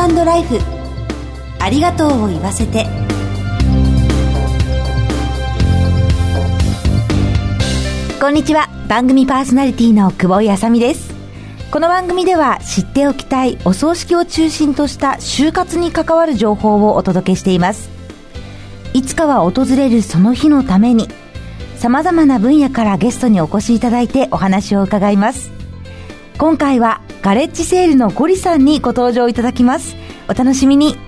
ートライフ。ありがとうを言わせて。こんにちは。番組パーソナリティの久保井あさみです。この番組では知っておきたいお葬式を中心とした就活に関わる情報をお届けしています。いつかは訪れるその日のために様々な分野からゲストにお越しいただいてお話を伺います。今回はガレッジセールのゴリさんにご登場いただきます。お楽しみに。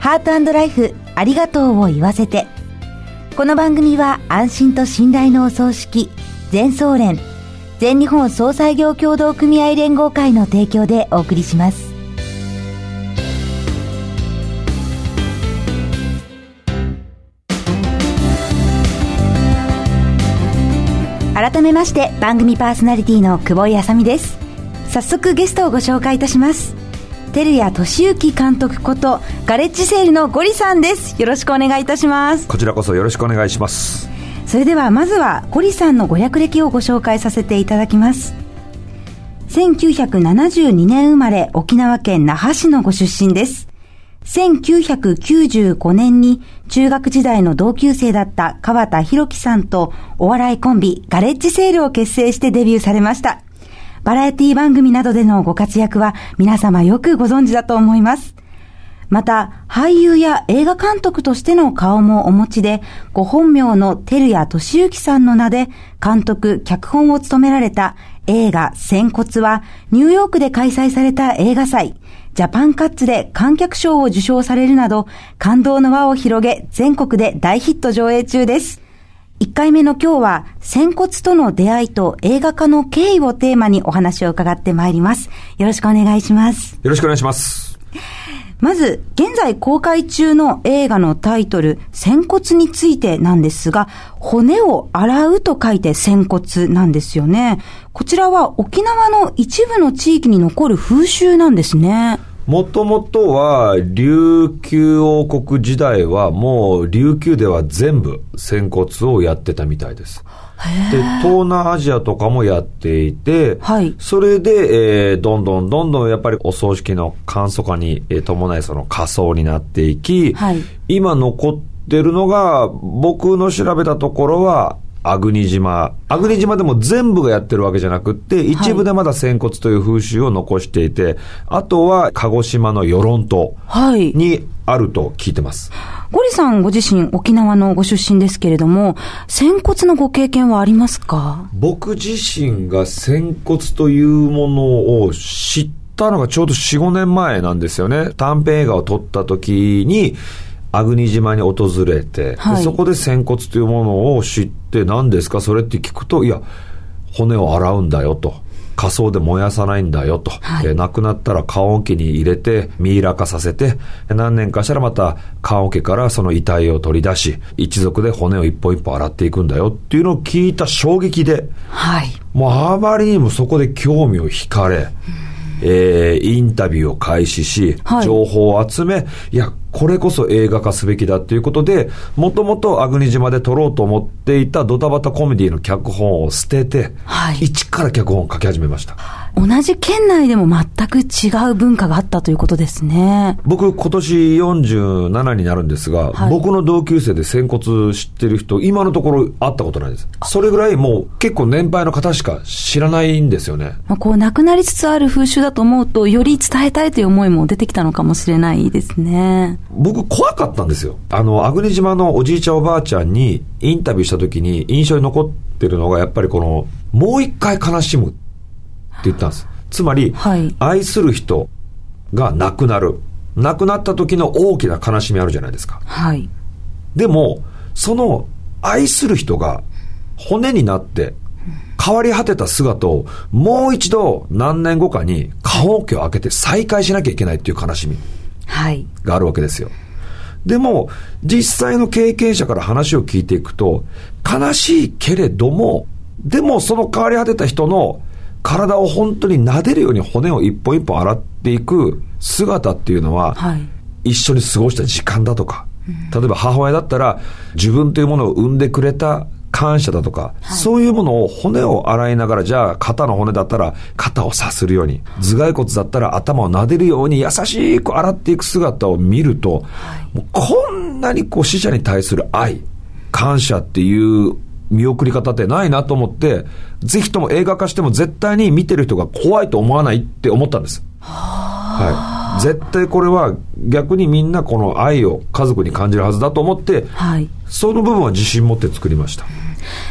ハートライフありがとうを言わせて。この番組は安心と信頼のお葬式全総連全日本総裁業協同組合連合会の提供でお送りします。改めまして番組パーソナリティの久保井あさみです。早速ゲストをご紹介いたします。照屋俊之監督ことガレッジセールのゴリさんです。よろしくお願いいたします。こちらこそよろしくお願いします。それではまずはゴリさんのご略歴をご紹介させていただきます。1972年生まれ沖縄県那覇市のご出身です1995年に中学時代の同級生だった川田博樹さんとお笑いコンビガレッジセールを結成してデビューされました。バラエティ番組などでのご活躍は皆様よくご存知だと思います。また、俳優や映画監督としての顔もお持ちで、ご本名の照屋俊之さんの名で、監督、脚本を務められた映画、仙骨は、ニューヨークで開催された映画祭、ジャパンカッツで観客賞を受賞されるなど、感動の輪を広げ、全国で大ヒット上映中です。1回目の今日は、仙骨との出会いと映画化の経緯をテーマにお話を伺ってまいります。よろしくお願いします。よろしくお願いします。まず、現在公開中の映画のタイトル、仙骨についてなんですが、骨を洗うと書いて仙骨なんですよね。こちらは沖縄の一部の地域に残る風習なんですね。もともとは、琉球王国時代は、もう琉球では全部、仙骨をやってたみたいです。で、東南アジアとかもやっていて、はい、それで、えー、どんどんどんどんやっぱりお葬式の簡素化に、えー、伴いその仮装になっていき、はい、今残ってるのが、僕の調べたところは、阿国島。阿国島でも全部がやってるわけじゃなくって、一部でまだ仙骨という風習を残していて、はい、あとは鹿児島の与論島にあると聞いてます。はい、ゴリさんご自身沖縄のご出身ですけれども、仙骨のご経験はありますか？僕自身が仙骨というものを知ったのがちょうど4、5年前なんですよね。短編映画を撮った時に、阿国島に訪れて、はい、そこで仙骨というものを知って、何ですか？それって聞くと、いや、骨を洗うんだよと。仮想で燃やさないんだよと。はい、亡くなったら棺桶に入れて、ミイラ化させて、何年かしたらまた棺桶からその遺体を取り出し、一族で骨を一本一本洗っていくんだよっていうのを聞いた衝撃で、はい、もうあまりにもそこで興味を惹かれ、うん。えー、インタビューを開始し、情報を集め、いや、これこそ映画化すべきだということで、もともと阿国島で撮ろうと思っていたドタバタコメディの脚本を捨てて、はい、一から脚本を書き始めました。同じ県内でも全く違う文化があったということですね。僕、今年47になるんですが、はい、僕の同級生で仙骨知ってる人、今のところ会ったことないです。それぐらいもう結構年配の方しか知らないんですよね。まあ、こう、亡くなりつつある風習だと思うと、より伝えたいという思いも出てきたのかもしれないですね。僕、怖かったんですよ。あの、阿国島のおじいちゃんおばあちゃんにインタビューした時に印象に残ってるのが、やっぱりこの、もう一回悲しむ。って言ったんです。つまり、はい、愛する人が亡くなる。亡くなった時の大きな悲しみあるじゃないですか。はい。でも、その愛する人が骨になって変わり果てた姿をもう一度何年後かに棺桶を開けて再会しなきゃいけないっていう悲しみがあるわけですよ。でも、実際の経験者から話を聞いていくと、悲しいけれども、でもその変わり果てた人の体を本当に撫でるように骨を一本一本洗っていく姿っていうのは、はい、一緒に過ごした時間だとか、例えば母親だったら自分というものを産んでくれた感謝だとか、そういうものを骨を洗いながら、じゃあ肩の骨だったら肩をさするように、頭蓋骨だったら頭を撫でるように優しく洗っていく姿を見ると、もうこんなにこう死者に対する愛、感謝っていう見送り方ってないなと思って、ぜひとも映画化しても絶対に見てる人が怖いと思わないって思ったんです。はい。絶対これは逆にみんなこの愛を家族に感じるはずだと思って、はい。その部分は自信持って作りました。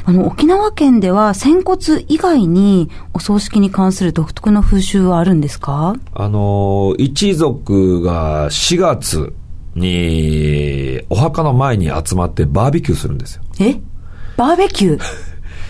あの、沖縄県では仙骨以外にお葬式に関する独特の風習はあるんですか？あのー一族が4月にお墓の前に集まってバーベキューするんですよ。え？バーベキュー？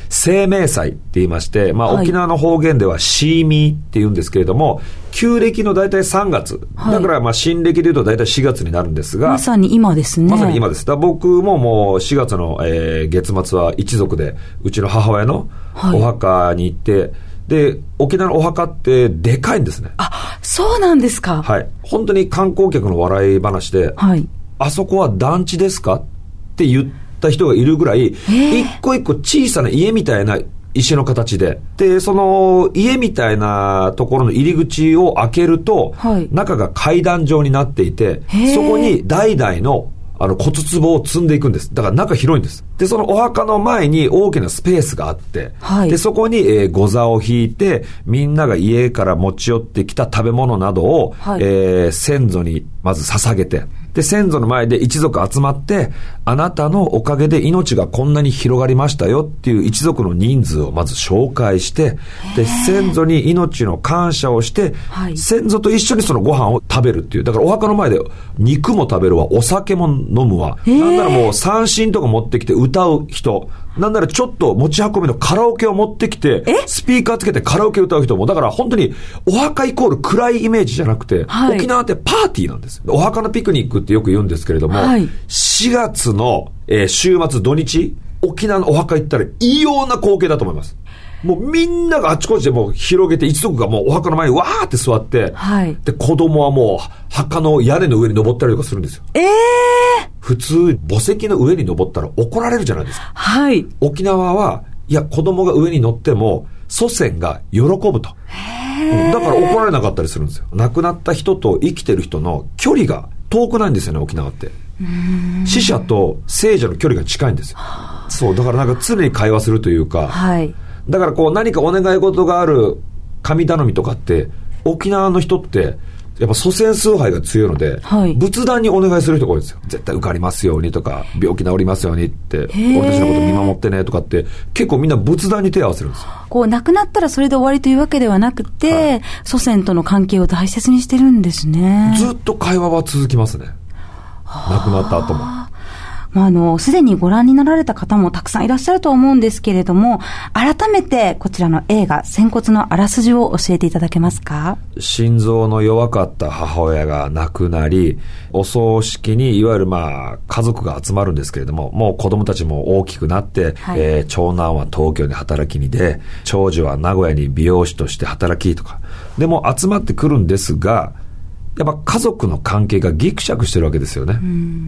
生命祭って言いまして、まあ、はい沖縄の方言ではシーミーって言うんですけれども、旧暦の大体3月。はいだからまあ新暦で言うと大体4月になるんですが、まさに今ですね。まさに今です。だ僕ももう4月の、えー月末は一族で、うちの母親のはいお墓に行って、で、沖縄のお墓ってでかいんですね。あ、そうなんですか。はい。本当に観光客の笑い話で、はい。あそこは団地ですかって言った人がいるぐらい、え一個一個小さな家みたいな石の形で、で、その家みたいなところの入り口を開けると、はい。中が階段状になっていてそこに代々のあの骨壺を積んでいくんです。だから中広いんです。で、そのお墓の前に大きなスペースがあって、はい。で、そこに、えー、ご座を引いて、みんなが家から持ち寄ってきた食べ物などを、はい。えー先祖にまず捧げて、で、先祖の前で一族集まって、あなたのおかげで命がこんなに広がりましたよっていう一族の人数をまず紹介して、で、先祖に命の感謝をして、はい先祖と一緒にそのご飯を食べるっていう。だからお墓の前で肉も食べるわ、お酒も飲むわ。なんならもう三振とか持ってきて歌う人。なんならちょっと持ち運びのカラオケを持ってきて、スピーカーつけてカラオケ歌う人も。だから本当にお墓イコール暗いイメージじゃなくて、はい沖縄ってパーティーなんです。お墓のピクニックってよく言うんですけれども、はい4月の、えー週末土日、沖縄のお墓行ったら異様な光景だと思います。もうみんながあちこちでもう広げて、一族がもうお墓の前にわーって座って、はいで、子供はもう墓の屋根の上に登ったりとかするんですよ。ええ普通、墓石の上に登ったら怒られるじゃないですか。はい。沖縄は、いや、子供が上に乗っても、祖先が喜ぶと。うんだから怒られなかったりするんですよ。亡くなった人と生きてる人の距離が遠くないんですよね、沖縄って。死者と生者の距離が近いんですよ。そう、だからなんか常に会話するというか、はい。だからこう何かお願い事がある神頼みとかって、沖縄の人って、やっぱ祖先崇拝が強いので、はい仏壇にお願いする人が多いんですよ。絶対受かりますようにとか、病気治りますようにって、ー俺たちのこと見守ってねとかって、結構みんな仏壇に手を合わせるんですよ。こう、亡くなったらそれで終わりというわけではなくて、はい祖先との関係を大切にしてるんですね。ずっと会話は続きますね。亡くなった後も。まあ、あの、すでにご覧になられた方もたくさんいらっしゃると思うんですけれども、改めてこちらの映画、仙骨のあらすじを教えていただけますか？心臓の弱かった母親が亡くなり、お葬式にいわゆるまあ家族が集まるんですけれども、もう子供たちも大きくなって、はい。えー長男は東京に働きに出、長女は名古屋に美容師として働きとか、でも集まってくるんですが、やっぱ家族の関係がギクシャクしてるわけですよね。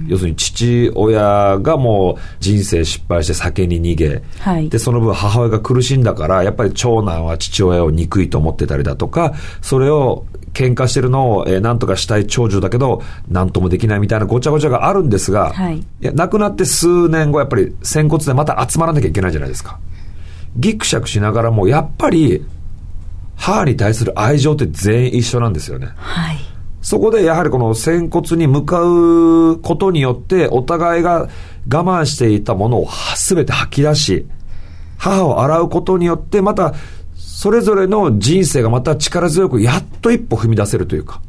要するに父親がもう人生失敗して酒に逃げ、はいで、その分母親が苦しんだから、やっぱり長男は父親を憎いと思ってたりだとか、それを喧嘩してるのを、えー何とかしたい長女だけど、何ともできないみたいなごちゃごちゃがあるんですが、はいや亡くなって数年後、やっぱり仙骨でまた集まらなきゃいけないじゃないですか。ギクシャクしながらも、やっぱり、母に対する愛情って全員一緒なんですよね。はい。そこでやはりこの仙骨に向かうことによって、お互いが我慢していたものを全て吐き出し、母を洗うことによって、また、それぞれの人生がまた力強く、やっと一歩踏み出せるというか、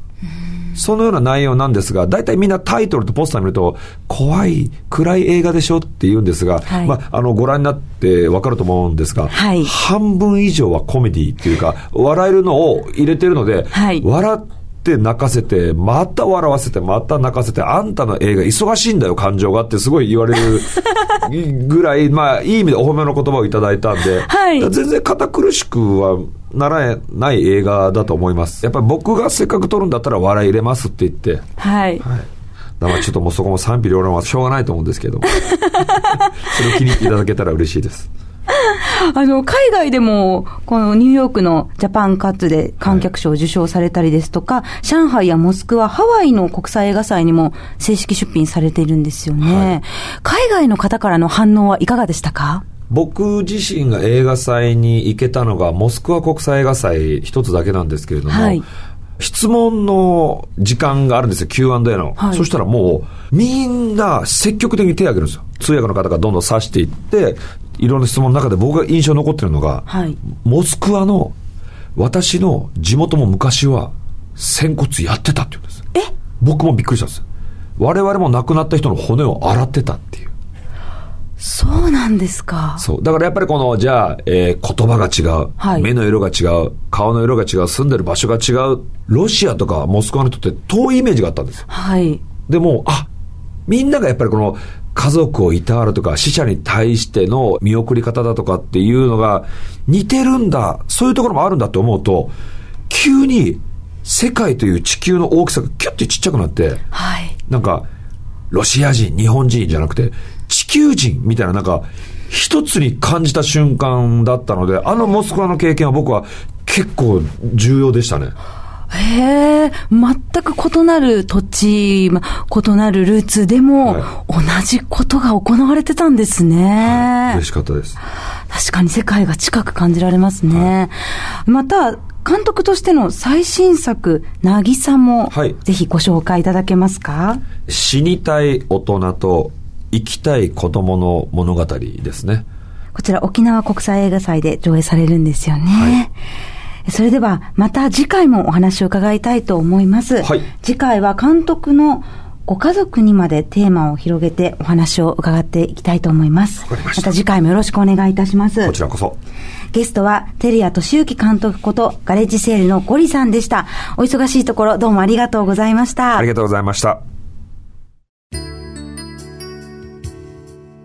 そのような内容なんですが、大体みんなタイトルとポスター見ると、怖い、暗い映画でしょって言うんですが、はい。まあ、あの、ご覧になってわかると思うんですが、はい。半分以上はコメディっていうか、笑えるのを入れてるので、はい。笑って泣かせて、また笑わせて、また泣かせて、あんたの映画忙しいんだよ、感情がってすごい言われる ぐらい、まあ、いい意味でお褒めの言葉をいただいたんで、はい全然堅苦しくはならない映画だと思います。やっぱり僕がせっかく撮るんだったら笑い入れますって言って、はい。はい。だからちょっともうそこも賛否両論はしょうがないと思うんですけど それを気に入っていただけたら嬉しいです。あの、海外でも、このニューヨークのジャパンカッツで観客賞を受賞されたりですとか、上海やモスクワ、ハワイの国際映画祭にも正式出品されているんですよね。海外の方からの反応はいかがでしたか？僕自身が映画祭に行けたのが、モスクワ国際映画祭一つだけなんですけれども、はい質問の時間があるんですよ、Q&A の。はいそしたらもう、みんな積極的に手を挙げるんですよ。通訳の方がどんどん指していって、いろんな質問の中で僕が印象に残ってるのが、はいモスクワの、私の地元も昔は、仙骨やってたって言うんです。え？僕もびっくりしたんです。我々も亡くなった人の骨を洗ってたっていう。そうなんですか。そう。だからやっぱりこの、じゃあ、えー言葉が違う、はい目の色が違う、顔の色が違う、住んでる場所が違う、ロシアとかモスクワの人って遠いイメージがあったんですよ。はい。でも、あ、みんながやっぱりこの、家族をいたわるとか、死者に対しての見送り方だとかっていうのが似てるんだ、そういうところもあるんだと思うと、急に世界という地球の大きさがキュッてちっちゃくなって、はい。なんか、ロシア人、日本人じゃなくて、地球人みたいな、なんか、一つに感じた瞬間だったので、あのモスクワの経験は僕は結構重要でしたね。へえ、全く異なる土地、ま異なるルーツでも、は同じことが行われてたんですね。嬉しかったです。確かに世界が近く感じられますね。また、監督としての最新作、なぎさも、はいぜひご紹介いただけますか？死にたい大人と生きたい子供の物語ですね。こちら沖縄国際映画祭で上映されるんですよね。それでは、また次回もお話を伺いたいと思います。はい次回は監督のご家族にまでテーマを広げてお話を伺っていきたいと思います。ましたた次回もよろしくお願いいたします。こちらこそ。ゲストは、照屋俊之監督こと、ガレッジセールのゴリさんでした。お忙しいところ、どうもありがとうございました。ありがとうございました。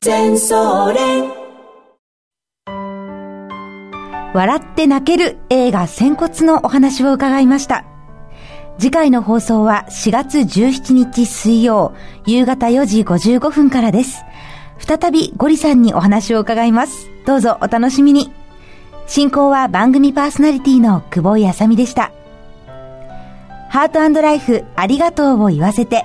全総連笑って泣ける映画仙骨のお話を伺いました。次回の放送は4月17日水曜夕方4時55分からです。再びゴリさんにお話を伺います。どうぞお楽しみに。進行は番組パーソナリティの久保井あさみでした。ハートライフありがとうを言わせて。